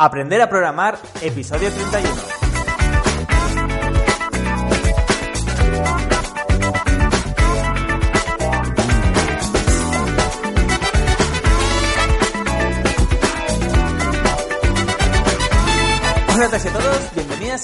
Aprender a programar, episodio 31.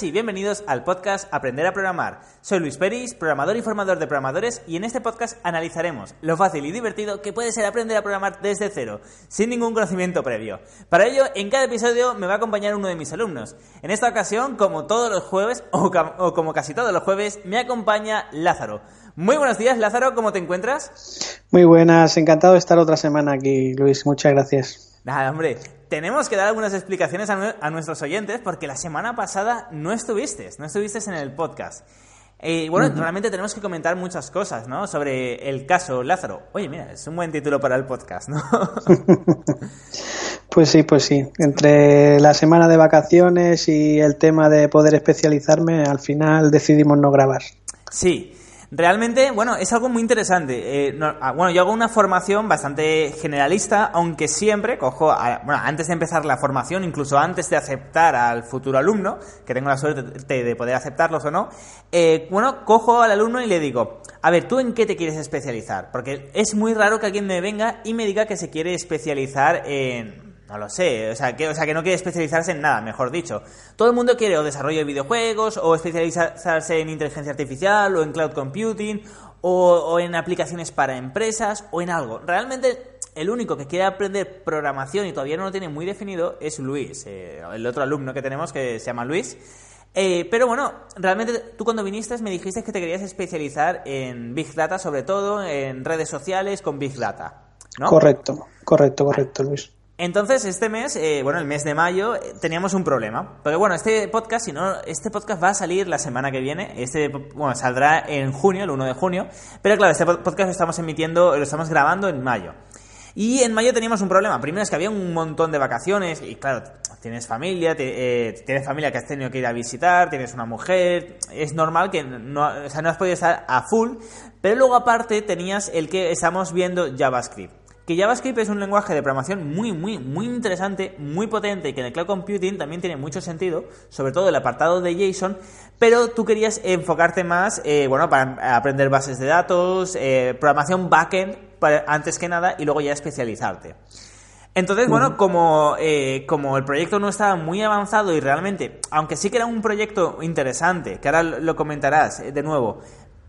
Y bienvenidos al podcast Aprender a Programar. Soy Luis Peris, programador y formador de programadores y en este podcast analizaremos lo fácil y divertido que puede ser aprender a programar desde cero, sin ningún conocimiento previo. Para ello, en cada episodio me va a acompañar uno de mis alumnos. En esta ocasión, como todos los jueves, o, o como casi todos los jueves, me acompaña Lázaro. Muy buenos días, Lázaro, ¿cómo te encuentras? Muy buenas, encantado de estar otra semana aquí, Luis, muchas gracias. Nada, hombre, tenemos que dar algunas explicaciones a, nuestros oyentes porque la semana pasada no estuviste, no estuviste en el podcast. Y bueno, realmente tenemos que comentar muchas cosas, ¿no? Sobre el caso Lázaro. Oye, mira, es un buen título para el podcast, ¿no? pues sí, pues sí. Entre la semana de vacaciones y el tema de poder especializarme, al final decidimos no grabar. Sí. Realmente, bueno, es algo muy interesante. Eh, ah, bueno, yo hago una formación bastante generalista, aunque siempre cojo, bueno, antes de empezar la formación, incluso antes de aceptar al futuro alumno, que tengo la suerte de poder aceptarlos o no, eh, bueno, cojo al alumno y le digo, a ver, ¿tú en qué te quieres especializar? Porque es muy raro que alguien me venga y me diga que se quiere especializar en no lo sé, o sea, que, o sea, que no quiere especializarse en nada, mejor dicho. Todo el mundo quiere o desarrollo de videojuegos, o especializarse en inteligencia artificial, o en cloud computing, o, en aplicaciones para empresas, o en algo. Realmente, el único que quiere aprender programación y todavía no lo tiene muy definido es Luis, eh, el otro alumno que tenemos que se llama Luis. Eh, pero bueno, realmente tú cuando viniste me dijiste que te querías especializar en Big Data, sobre todo en redes sociales con Big Data. ¿no? Correcto, correcto, correcto, Luis. Entonces, este mes, eh, bueno, el mes de mayo, eh, teníamos un problema. Porque bueno, este podcast, si no, este podcast va a salir la semana que viene. Este, bueno, saldrá en junio, el 1 de junio. Pero claro, este podcast lo estamos emitiendo, lo estamos grabando en mayo. Y en mayo teníamos un problema. Primero es que había un montón de vacaciones y claro, tienes familia, eh, tienes familia que has tenido que ir a visitar, tienes una mujer, es normal que no, o sea, no has podido estar a full, pero luego aparte tenías el que estamos viendo JavaScript que JavaScript es un lenguaje de programación muy, muy, muy interesante, muy potente, y que en el cloud computing también tiene mucho sentido, sobre todo el apartado de JSON, pero tú querías enfocarte más, eh, bueno, para aprender bases de datos, eh, programación backend, antes que nada, y luego ya especializarte. Entonces, bueno, como, eh, como el proyecto no estaba muy avanzado y realmente, aunque sí que era un proyecto interesante, que ahora lo comentarás de nuevo,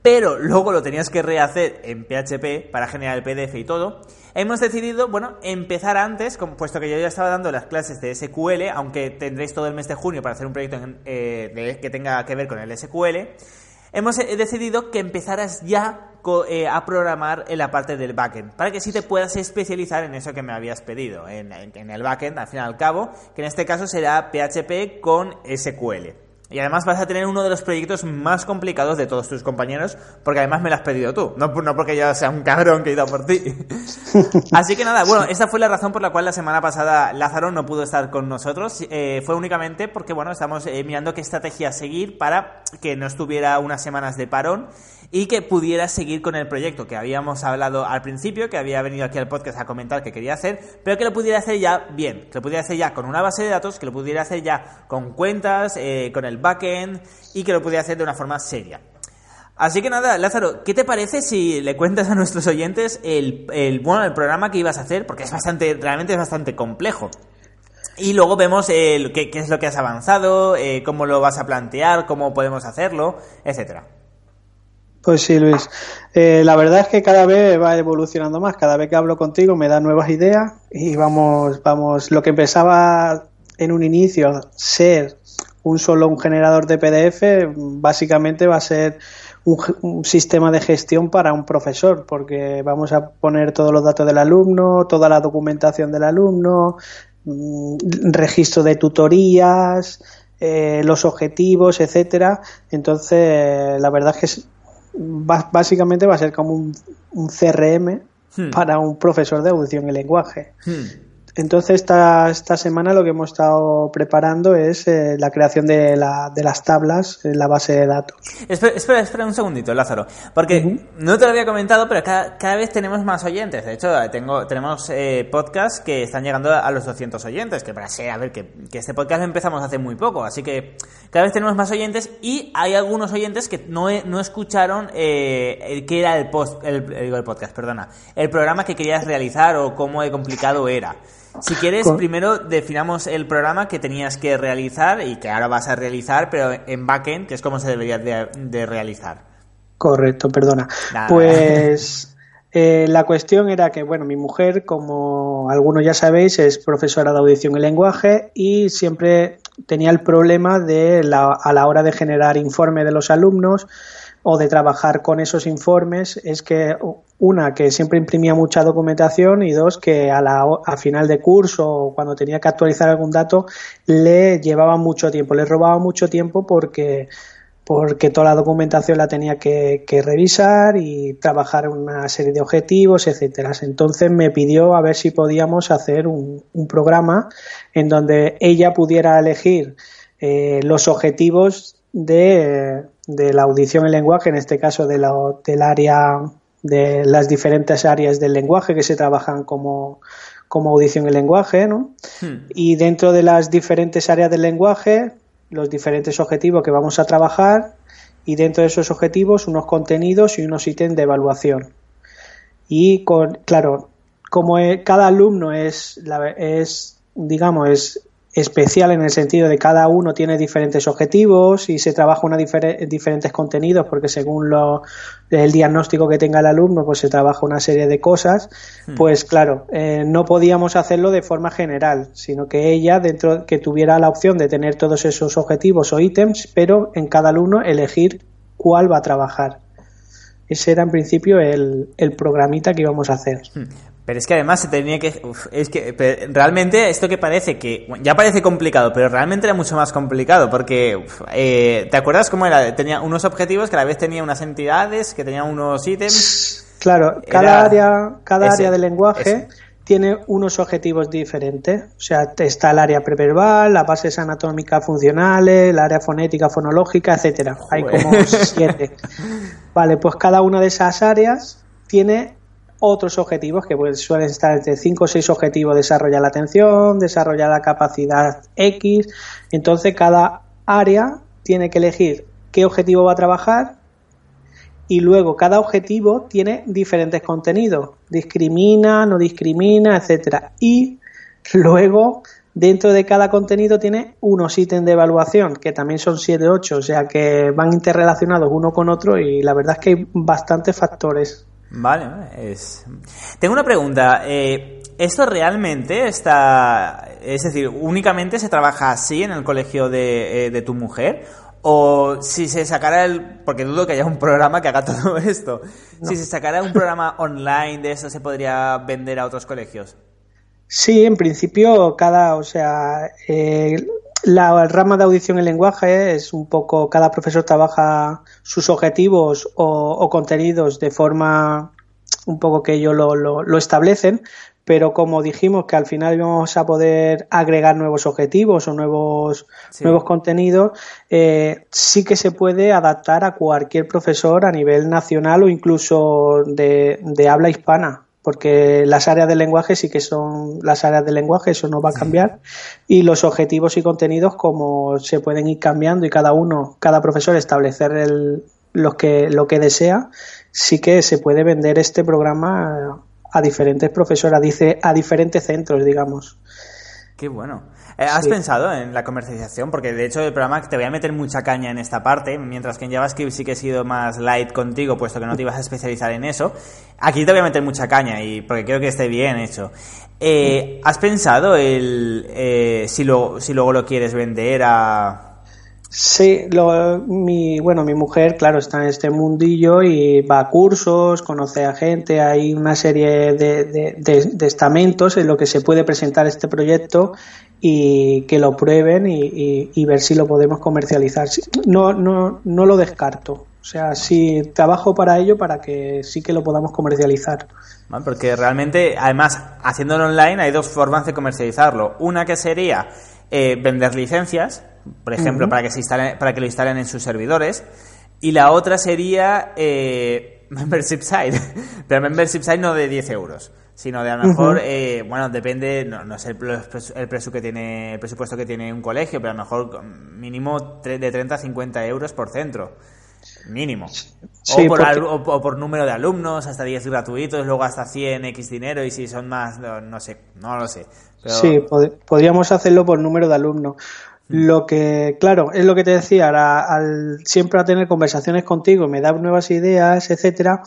pero luego lo tenías que rehacer en PHP para generar el PDF y todo, hemos decidido, bueno, empezar antes, puesto que yo ya estaba dando las clases de SQL, aunque tendréis todo el mes de junio para hacer un proyecto eh, que tenga que ver con el SQL, hemos eh, decidido que empezaras ya eh, a programar en la parte del backend, para que sí te puedas especializar en eso que me habías pedido, en, en el backend, al fin y al cabo, que en este caso será PHP con SQL. Y además vas a tener uno de los proyectos más complicados de todos tus compañeros, porque además me lo has pedido tú, no, no porque yo sea un cabrón que he ido por ti. Así que nada, bueno, esa fue la razón por la cual la semana pasada Lázaro no pudo estar con nosotros. Eh, fue únicamente porque, bueno, estamos eh, mirando qué estrategia seguir para que no estuviera unas semanas de parón y que pudiera seguir con el proyecto que habíamos hablado al principio, que había venido aquí al podcast a comentar que quería hacer, pero que lo pudiera hacer ya bien, que lo pudiera hacer ya con una base de datos, que lo pudiera hacer ya con cuentas, eh, con el backend y que lo pudiera hacer de una forma seria. Así que nada, Lázaro, ¿qué te parece si le cuentas a nuestros oyentes el, el, bueno, el programa que ibas a hacer? Porque es bastante, realmente es bastante complejo. Y luego vemos eh, qué, es lo que has avanzado, eh, cómo lo vas a plantear, cómo podemos hacerlo, etcétera. Pues sí, Luis. Eh, la verdad es que cada vez va evolucionando más. Cada vez que hablo contigo me da nuevas ideas y vamos, vamos. Lo que empezaba en un inicio ser un solo un generador de PDF, básicamente va a ser un, sistema de gestión para un profesor, porque vamos a poner todos los datos del alumno, toda la documentación del alumno, mm, registro de tutorías, eh, los objetivos, etcétera. Entonces, la verdad es que básicamente va a ser como un, CRM hmm. para un profesor de audición y lenguaje. Hmm. Entonces, esta, esta semana lo que hemos estado preparando es eh, la creación de, la, de las tablas en la base de datos. Espera, espera, un segundito, Lázaro, porque no te lo había comentado, pero cada, cada, vez tenemos más oyentes. De hecho, tengo, tenemos eh, podcasts que están llegando a los 200 oyentes, que para ser, a ver, que, que, este podcast lo empezamos hace muy poco, así que cada vez tenemos más oyentes y hay algunos oyentes que no, no escucharon eh, qué era el, post, el, el podcast, perdona, el programa que querías realizar o cómo de complicado era. Si quieres, primero definamos el programa que tenías que realizar y que ahora vas a realizar, pero en backend, que es como se debería de, realizar. Correcto, perdona. Pues eh, la cuestión era que, bueno, mi mujer, como algunos ya sabéis, es profesora de audición y lenguaje y siempre tenía el problema de la, a la hora de generar informe de los alumnos o de trabajar con esos informes es que una que siempre imprimía mucha documentación y dos que a la a final de curso o cuando tenía que actualizar algún dato le llevaba mucho tiempo, le robaba mucho tiempo porque porque toda la documentación la tenía que, revisar y trabajar una serie de objetivos, etcétera. Entonces me pidió a ver si podíamos hacer un, programa en donde ella pudiera elegir eh, los objetivos de, de la audición y lenguaje, en este caso de la, del área de las diferentes áreas del lenguaje que se trabajan como, como audición y lenguaje, ¿no? Hmm. Y dentro de las diferentes áreas del lenguaje, los diferentes objetivos que vamos a trabajar y dentro de esos objetivos unos contenidos y unos ítems de evaluación. Y con, claro, como cada alumno es, es digamos, es especial en el sentido de cada uno tiene diferentes objetivos y se trabaja una diferentes contenidos porque según lo, el diagnóstico que tenga el alumno pues se trabaja una serie de cosas hmm. pues claro eh, no podíamos hacerlo de forma general sino que ella dentro que tuviera la opción de tener todos esos objetivos o ítems pero en cada alumno elegir cuál va a trabajar ese era en principio el, el programita que íbamos a hacer. Pero es que además se tenía que... es que realmente esto que parece que... Ya parece complicado, pero realmente era mucho más complicado porque... Eh, ¿Te acuerdas cómo era? Tenía unos objetivos que a la vez tenía unas entidades, que tenía unos ítems... Claro, cada área, cada área del lenguaje tiene unos objetivos diferentes. O sea, está el área preverbal, las bases anatómicas funcionales, el área fonética, fonológica, etcétera. Hay como siete. Vale, pues cada una de esas áreas tiene otros objetivos que pues, suelen estar entre 5 o 6 objetivos, desarrollar la atención, desarrollar la capacidad X. Entonces cada área tiene que elegir qué objetivo va a trabajar y luego cada objetivo tiene diferentes contenidos, discrimina, no discrimina, etcétera. Y luego dentro de cada contenido tiene unos ítems de evaluación, que también son 7 8, o sea que van interrelacionados uno con otro y la verdad es que hay bastantes factores. Vale, es... Tengo una pregunta. Eh, ¿Esto realmente está... Es decir, únicamente se trabaja así en el colegio de, eh, tu mujer? O si se sacara el... Porque dudo que haya un programa que haga todo esto. Si se sacara un programa online de eso, ¿se podría vender a otros colegios? Sí, en principio cada... O sea... Eh, la rama de audición y lenguaje es un poco, cada profesor trabaja sus objetivos o, contenidos de forma un poco que ellos lo, lo, establecen, pero como dijimos que al final vamos a poder agregar nuevos objetivos o nuevos, nuevos contenidos, eh, sí que se puede adaptar a cualquier profesor a nivel nacional o incluso de, de habla hispana porque las áreas del lenguaje sí que son las áreas del lenguaje, eso no va a cambiar, y los objetivos y contenidos como se pueden ir cambiando y cada uno, cada profesor establecer el, lo, que, lo que desea, sí que se puede vender este programa a diferentes profesores, a, a diferentes centros, digamos. Qué bueno. Eh, ¿Has pensado en la comercialización? Porque de hecho el programa te voy a meter mucha caña en esta parte, mientras que en JavaScript sí que he sido más light contigo, puesto que no te ibas a especializar en eso. Aquí te voy a meter mucha caña y porque creo que esté bien hecho. Eh, ¿Has pensado el eh, si, lo, si luego lo quieres vender a, Sí, lo, mi, bueno, mi mujer, claro, está en este mundillo y va a cursos, conoce a gente, hay una serie de, de, estamentos en lo que se puede presentar este proyecto y que lo prueben y, ver si lo podemos comercializar. No, no, no lo descarto. O sea, sí, trabajo para ello para que sí que lo podamos comercializar. Porque realmente, además, haciéndolo online hay dos formas de comercializarlo. Una que sería eh, vender licencias, por ejemplo, para, que se instalen, para que lo instalen en sus servidores. Y la otra sería eh, membership site. Pero membership site no de 10 euros sino de a lo mejor, eh, bueno, depende, no, no sé el, el, que tiene, el presupuesto que tiene un colegio, pero a lo mejor mínimo de 30 a 50 euros por centro. Mínimo. o, por por número de alumnos, hasta 10 gratuitos, luego hasta 100 X dinero, y si son más, no, sé, no lo sé. Sí, podríamos hacerlo por número de alumnos. Mm. Lo que, claro, es lo que te decía, al siempre a tener conversaciones contigo, me da nuevas ideas, etcétera.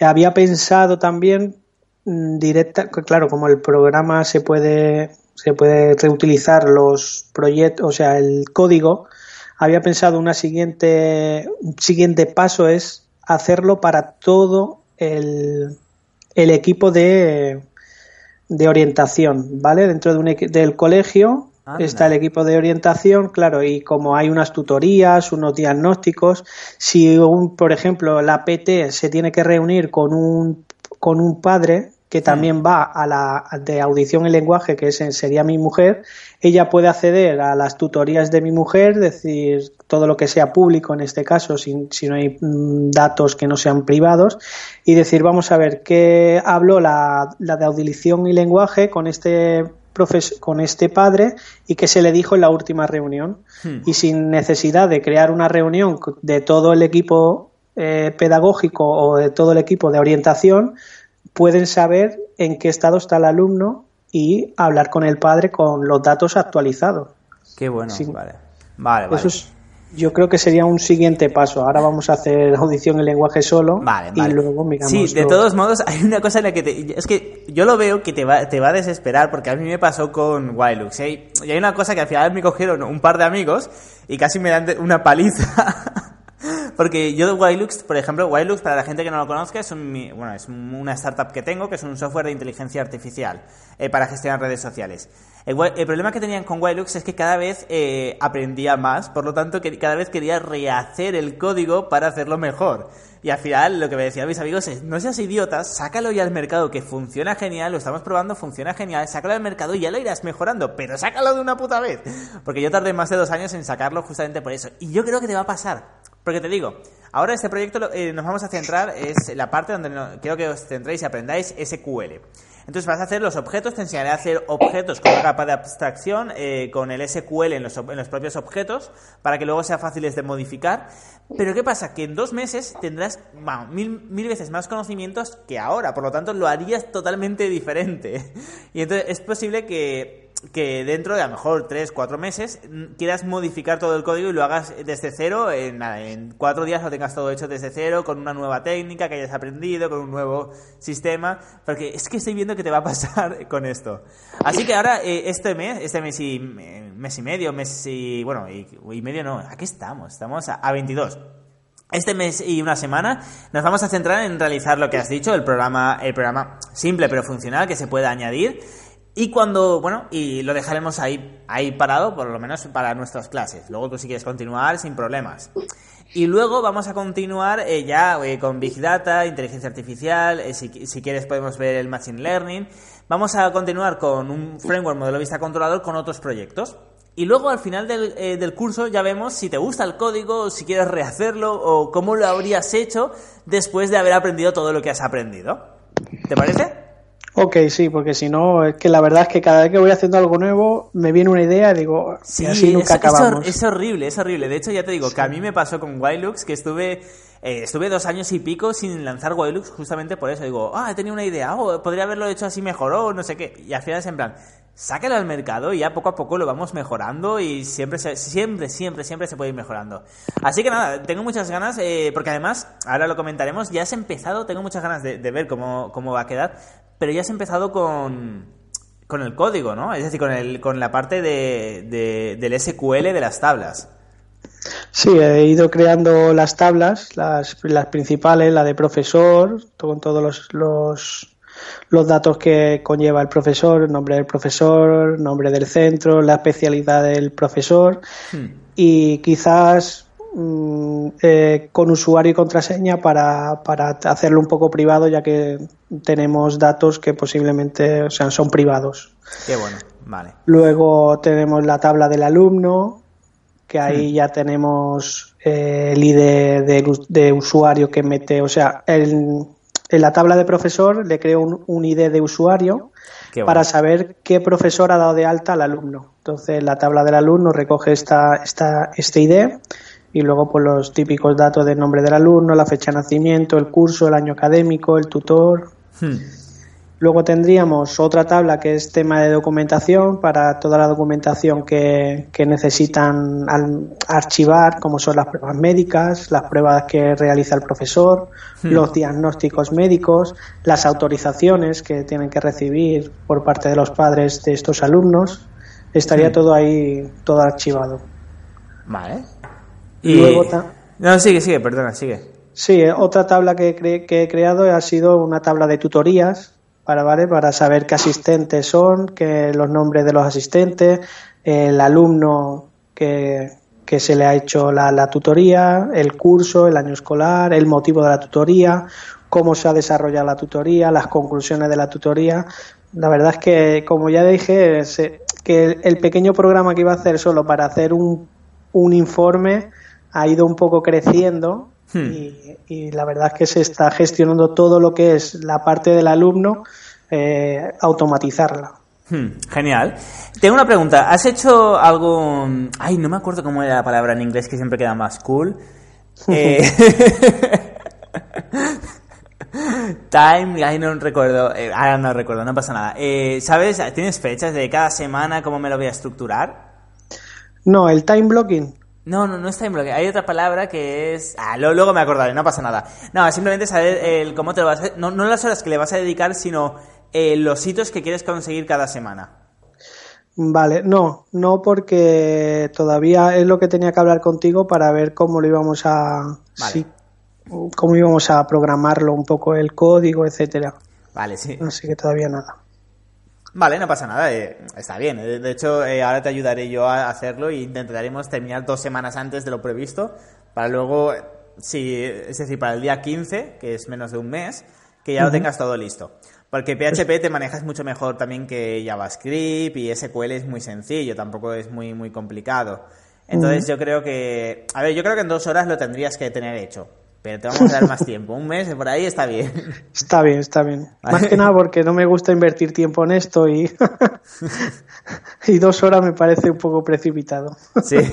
Había pensado también Mm, directa, claro, como el programa se puede, se puede reutilizar los proyectos, o sea, el código, había pensado una siguiente, un siguiente paso es hacerlo para todo el, el equipo de, de orientación, ¿vale? Dentro de un, del colegio está el equipo de orientación, claro, y como hay unas tutorías, unos diagnósticos, si un, por ejemplo, la PT se tiene que reunir con un con un padre que también va a la de audición y lenguaje, que sería mi mujer, ella puede acceder a las tutorías de mi mujer, decir todo lo que sea público en este caso, si, si no hay mm, datos que no sean privados, y decir, vamos a ver, ¿qué habló la, la de audición y lenguaje con este con este padre y qué se le dijo en la última reunión. Hmm. Y sin necesidad de crear una reunión de todo el equipo eh, pedagógico o de todo el equipo de orientación, pueden saber en qué estado está el alumno y hablar con el padre con los datos actualizados. Qué bueno, vale. Vale, Eso yo creo que sería un siguiente paso. Ahora vamos a hacer audición en lenguaje solo vale, y luego miramos. Sí, de todos modos, hay una cosa en la que te, es que yo lo veo que te va, te va a desesperar porque a mí me pasó con Wildux. ¿eh? Y hay una cosa que al final me cogieron un par de amigos y casi me dan una paliza. Porque yo de Wilux, por ejemplo, Wilux, para la gente que no lo conozca, es, bueno, es una startup que tengo, que es un software de inteligencia artificial eh, para gestionar redes sociales. El, problema que tenían con Wilux es que cada vez eh, aprendía más, por lo tanto, que cada vez quería rehacer el código para hacerlo mejor. Y al final lo que me decían mis amigos es, no seas idiotas, sácalo ya al mercado, que funciona genial, lo estamos probando, funciona genial, sácalo al mercado y ya lo irás mejorando, pero sácalo de una puta vez. Porque yo tardé más de dos años en sacarlo justamente por eso. Y yo creo que te va a pasar. Porque te digo, ahora este proyecto eh, nos vamos a centrar, es la parte donde quiero que os centréis y aprendáis SQL. Entonces vas a hacer los objetos, te enseñaré a hacer objetos con una capa de abstracción, eh, con el SQL en los, propios objetos, para que luego sean fáciles de modificar. Pero ¿qué pasa? Que en dos meses tendrás mil, mil veces más conocimientos que ahora, por lo tanto lo harías totalmente diferente. Y entonces es posible que que dentro de a lo mejor 3, 4 meses quieras modificar todo el código y lo hagas desde cero, en, en cuatro días lo tengas todo hecho desde cero, con una nueva técnica que hayas aprendido, con un nuevo sistema, porque es que estoy viendo que te va a pasar con esto. Así que ahora, eh, este mes, este mes y, mes y medio, mes y, bueno, y, medio no, aquí estamos, estamos a, a 22. Este mes y una semana nos vamos a centrar en realizar lo que has dicho, el programa, el programa simple pero funcional que se puede añadir y cuando, bueno, y lo dejaremos ahí, ahí parado, por lo menos para nuestras clases. Luego tú si quieres continuar, sin problemas. Y luego vamos a continuar eh, ya eh, con Big Data, inteligencia artificial, eh, si, si, quieres podemos ver el Machine Learning. Vamos a continuar con un framework modelo vista controlador con otros proyectos. Y luego al final del, del curso ya vemos si te gusta el código, si quieres rehacerlo o cómo lo habrías hecho después de haber aprendido todo lo que has aprendido. ¿Te parece? Ok, sí, porque si no, es que la verdad es que cada vez que voy haciendo algo nuevo, me viene una idea y digo, sí, así nunca es, acabamos. Es, horrible, es horrible. De hecho, ya te digo que a mí me pasó con Wilux, que estuve eh, estuve dos años y pico sin lanzar Wilux justamente por eso. Digo, ah, he tenido una idea, oh, podría haberlo hecho así mejor, o no sé qué. Y al final es en plan, sácalo al mercado y ya poco a poco lo vamos mejorando y siempre, siempre, siempre, siempre se puede ir mejorando. Así que nada, tengo muchas ganas, eh, porque además, ahora lo comentaremos, ya has empezado, tengo muchas ganas de, ver cómo, cómo va a quedar, pero ya has empezado con, con el código, ¿no? Es decir, con, el, con la parte de, del SQL de las tablas. Sí, he ido creando las tablas, las, las principales, la de profesor, con todos los, los, los, datos que conlleva el profesor, nombre del profesor, nombre del centro, la especialidad del profesor hmm. y quizás eh, con usuario y contraseña para, para, hacerlo un poco privado, ya que tenemos datos que posiblemente o sea, son privados. Qué bueno, vale. Luego tenemos la tabla del alumno, que ahí hmm. ya tenemos eh, el ID de, usuario que mete, o sea, en la tabla de profesor le creo un, ID de usuario para saber qué profesor ha dado de alta al alumno. Entonces, la tabla del alumno recoge esta, esta, este ID y luego pues los típicos datos del nombre del alumno, la fecha de nacimiento, el curso, el año académico, el tutor. Hmm. Luego tendríamos otra tabla que es tema de documentación para toda la documentación que, necesitan archivar, como son las pruebas médicas, las pruebas que realiza el profesor, hmm. los diagnósticos médicos, las autorizaciones que tienen que recibir por parte de los padres de estos alumnos. Estaría hmm. todo ahí, todo archivado. Vale. Y... no, sigue, sigue, perdona, sigue. Sí, otra tabla que, que he creado ha sido una tabla de tutorías para, ¿vale? para saber qué asistentes son, que los nombres de los asistentes, el alumno que, se le ha hecho la, tutoría, el curso, el año escolar, el motivo de la tutoría, cómo se ha desarrollado la tutoría, las conclusiones de la tutoría. La verdad es que, como ya dije, que el pequeño programa que iba a hacer solo para hacer un, un informe ha ido un poco creciendo Hmm. Y, la verdad es que se está gestionando todo lo que es la parte del alumno, eh, automatizarla. Hmm, genial. Tengo una pregunta. ¿Has hecho algo... Ay, no me acuerdo cómo era la palabra en inglés que siempre queda más cool. Eh, time, ay, no recuerdo. Eh, ahora no recuerdo, no pasa nada. ¿Sabes? ¿Tienes fechas de cada semana? ¿Cómo me lo voy a estructurar? No, el time blocking no, no, no es time blocking. Hay otra palabra que es. Ah, luego me acordaré, no pasa nada. No, simplemente saber el cómo te lo vas a. No, no las horas que le vas a dedicar, sino eh, los hitos que quieres conseguir cada semana. Vale, no, no porque todavía es lo que tenía que hablar contigo para ver cómo lo íbamos a. Sí, cómo íbamos a programarlo un poco el código, etcétera. Vale, sí. Así que todavía nada. Vale, no pasa nada, eh, está bien. De hecho, eh, ahora te ayudaré yo a hacerlo e intentaremos terminar dos semanas antes de lo previsto para luego, sí, es decir, para el día 15, que es menos de un mes, que ya lo tengas todo listo. Porque PHP te manejas mucho mejor también que JavaScript y SQL es muy sencillo, tampoco es muy, muy complicado. Entonces yo creo que, a ver, yo creo que en dos horas lo tendrías que tener hecho. Pero te vamos a dar más tiempo. Un mes por ahí está bien. Está bien, está bien. Más que nada porque no me gusta invertir tiempo en esto y, y dos horas me parece un poco precipitado. Sí.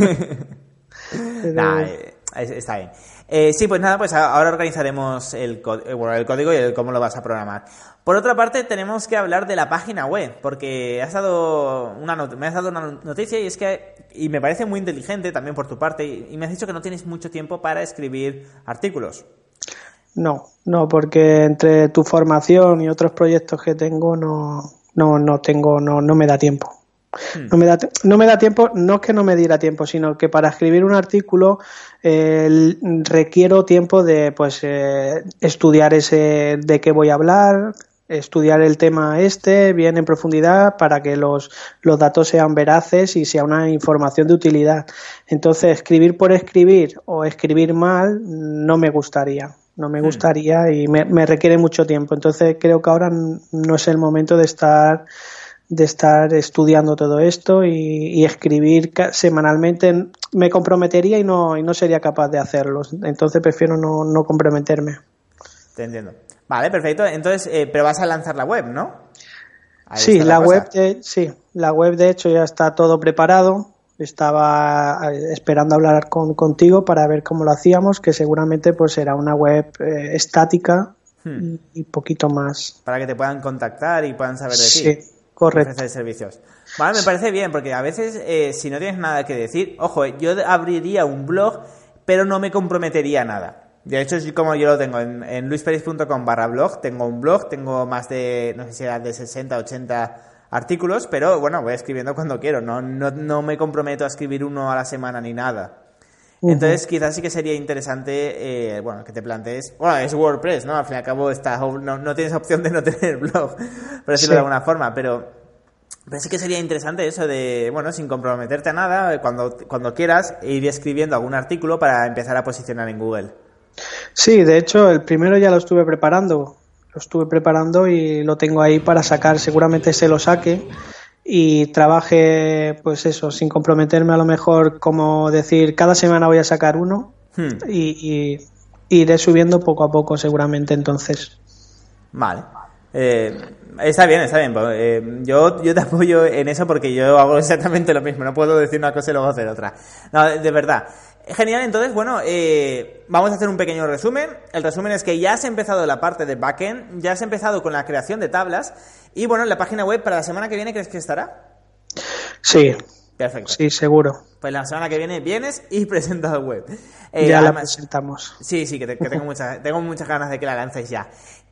Eh, está bien. Eh, sí, pues nada, pues ahora organizaremos el, el código y cómo lo vas a programar. Por otra parte, tenemos que hablar de la página web, porque has dado una me has dado una noticia y es que, y me parece muy inteligente también por tu parte, y me has dicho que no tienes mucho tiempo para escribir artículos. No, no, porque entre tu formación y otros proyectos que tengo no, no, no tengo, no, no me da tiempo. Hmm. No me, da, no me da tiempo, no es que no me diera tiempo, sino que para escribir un artículo eh, requiero tiempo de pues eh, estudiar ese de qué voy a hablar, estudiar el tema este bien en profundidad para que los, los datos sean veraces y sea una información de utilidad. Entonces, escribir por escribir o escribir mal no me gustaría. No me hmm. gustaría y me, me requiere mucho tiempo. Entonces, creo que ahora no es el momento de estar de estar estudiando todo esto y, escribir semanalmente me comprometería y no, y no sería capaz de hacerlo. Entonces prefiero no, no comprometerme. Te entiendo. Vale, perfecto. Entonces, eh, pero vas a lanzar la web, ¿no? sí, la, web, de, sí, la web de hecho ya está todo preparado. Estaba eh, esperando hablar con, contigo para ver cómo lo hacíamos, que seguramente pues será una web eh, estática hmm. y, poquito más. Para que te puedan contactar y puedan saber de ti. Sí, correcto. De servicios. Vale, me parece bien, porque a veces si no tienes nada que decir, ojo, yo abriría un blog, pero no me comprometería nada. De hecho, es como yo lo tengo en, en luisperis.com barra blog, tengo un blog, tengo más de, no sé si era de 60, 80 artículos, pero bueno, voy escribiendo cuando quiero, no, no, no me comprometo a escribir uno a la semana ni nada. Entonces, quizás sí que sería interesante, eh, bueno, que te plantees, bueno, es WordPress, ¿no? Al fin y al cabo, está, no, no tienes opción de no tener blog, por decirlo de alguna forma, pero Pensé que sería interesante eso de, bueno, sin comprometerte a nada, cuando, cuando quieras, ir escribiendo algún artículo para empezar a posicionar en Google. Sí, de hecho, el primero ya lo estuve preparando. Lo estuve preparando y lo tengo ahí para sacar. Seguramente se lo saque y trabaje, pues eso, sin comprometerme a lo mejor, como decir, cada semana voy a sacar uno hmm. y, iré subiendo poco a poco, seguramente entonces. Vale. Eh, está bien, está bien. Pues, eh, yo, yo te apoyo en eso porque yo hago exactamente lo mismo. No puedo decir una cosa y luego hacer otra. No, de verdad. Genial, entonces, bueno, eh, vamos a hacer un pequeño resumen. El resumen es que ya has empezado la parte de backend, ya has empezado con la creación de tablas y, bueno, la página web para la semana que viene, ¿crees que estará? Sí. Perfecto. Sí, seguro. Pues la semana que viene vienes y presentas la web. Eh, ya la presentamos. Sí, sí, que, tengo, muchas, tengo muchas ganas de que la lances ya.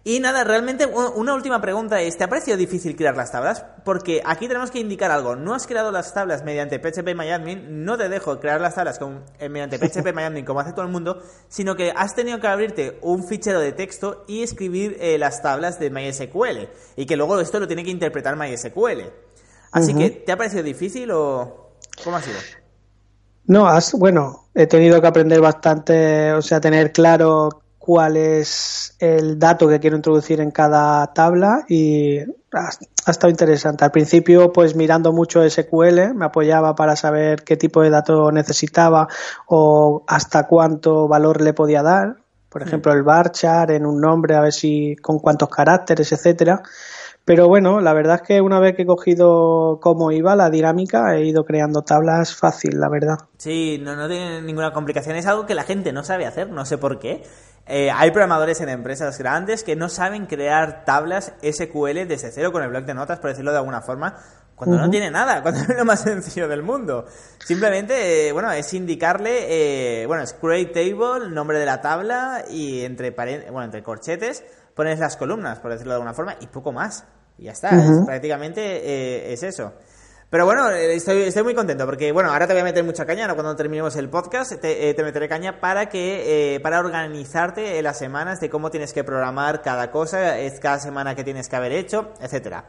Y nada, realmente una última pregunta es, ¿te ha parecido difícil crear las tablas? Porque aquí tenemos que indicar algo. No has creado las tablas mediante PHP MyAdmin, no te dejo crear las tablas con, eh, mediante PHP MyAdmin como hace todo el mundo, sino que has tenido que abrirte un fichero de texto y escribir eh, las tablas de MySQL. Y que luego esto lo tiene que interpretar MySQL. Así que, ¿te ha parecido difícil o cómo ha sido? No, has, bueno, he tenido que aprender bastante, o sea, tener claro cuál es el dato que quiero introducir en cada tabla y ha, estado interesante. Al principio, pues mirando mucho SQL, me apoyaba para saber qué tipo de dato necesitaba o hasta cuánto valor le podía dar. Por mm. ejemplo, el varchar en un nombre, a ver si con cuántos caracteres, etcétera. Pero bueno, la verdad es que una vez que he cogido cómo iba la dinámica, he ido creando tablas fácil, la verdad. Sí, no, no tiene ninguna complicación. Es algo que la gente no sabe hacer, no sé por qué. Eh, hay programadores en empresas grandes que no saben crear tablas SQL desde cero con el bloc de notas, por decirlo de alguna forma, cuando no tiene nada, cuando es lo más sencillo del mundo. Simplemente, eh, bueno, es indicarle, eh, bueno, es create table, nombre de la tabla y entre, bueno, entre corchetes pones las columnas, por decirlo de alguna forma, y poco más. Y ya está, prácticamente es eso. Pero bueno, eh, estoy, estoy muy contento porque, bueno, ahora te voy a meter mucha caña, ¿no? cuando terminemos el podcast, te, eh, meteré caña para que, eh, para organizarte las semanas de cómo tienes que programar cada cosa, cada semana que tienes que haber hecho, etcétera.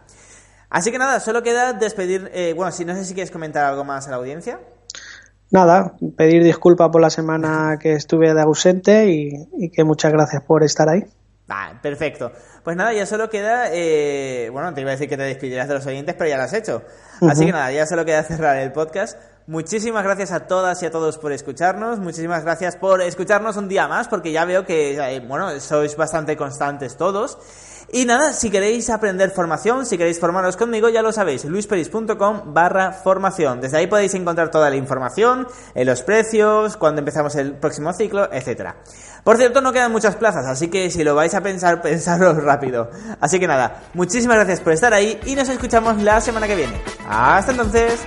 Así que nada, solo queda despedir, bueno, si no sé si quieres comentar algo más a la audiencia. Nada, pedir disculpas por la semana que estuve de ausente y que muchas gracias por estar ahí. Ah, perfecto. Pues nada, ya solo queda, eh, bueno, te iba a decir que te despidieras de los oyentes, pero ya lo has hecho. Así que nada, ya solo queda cerrar el podcast. Muchísimas gracias a todas y a todos por escucharnos. Muchísimas gracias por escucharnos un día más, porque ya veo que, eh, bueno, sois bastante constantes todos. Y nada, si queréis aprender formación, si queréis formaros conmigo, ya lo sabéis, luisperis.com barra formación. Desde ahí podéis encontrar toda la información, eh, los precios, cuando empezamos el próximo ciclo, etcétera. Por cierto, no quedan muchas plazas, así que si lo vais a pensar, pensadlo rápido. Así que nada, muchísimas gracias por estar ahí y nos escuchamos la semana que viene. Hasta entonces.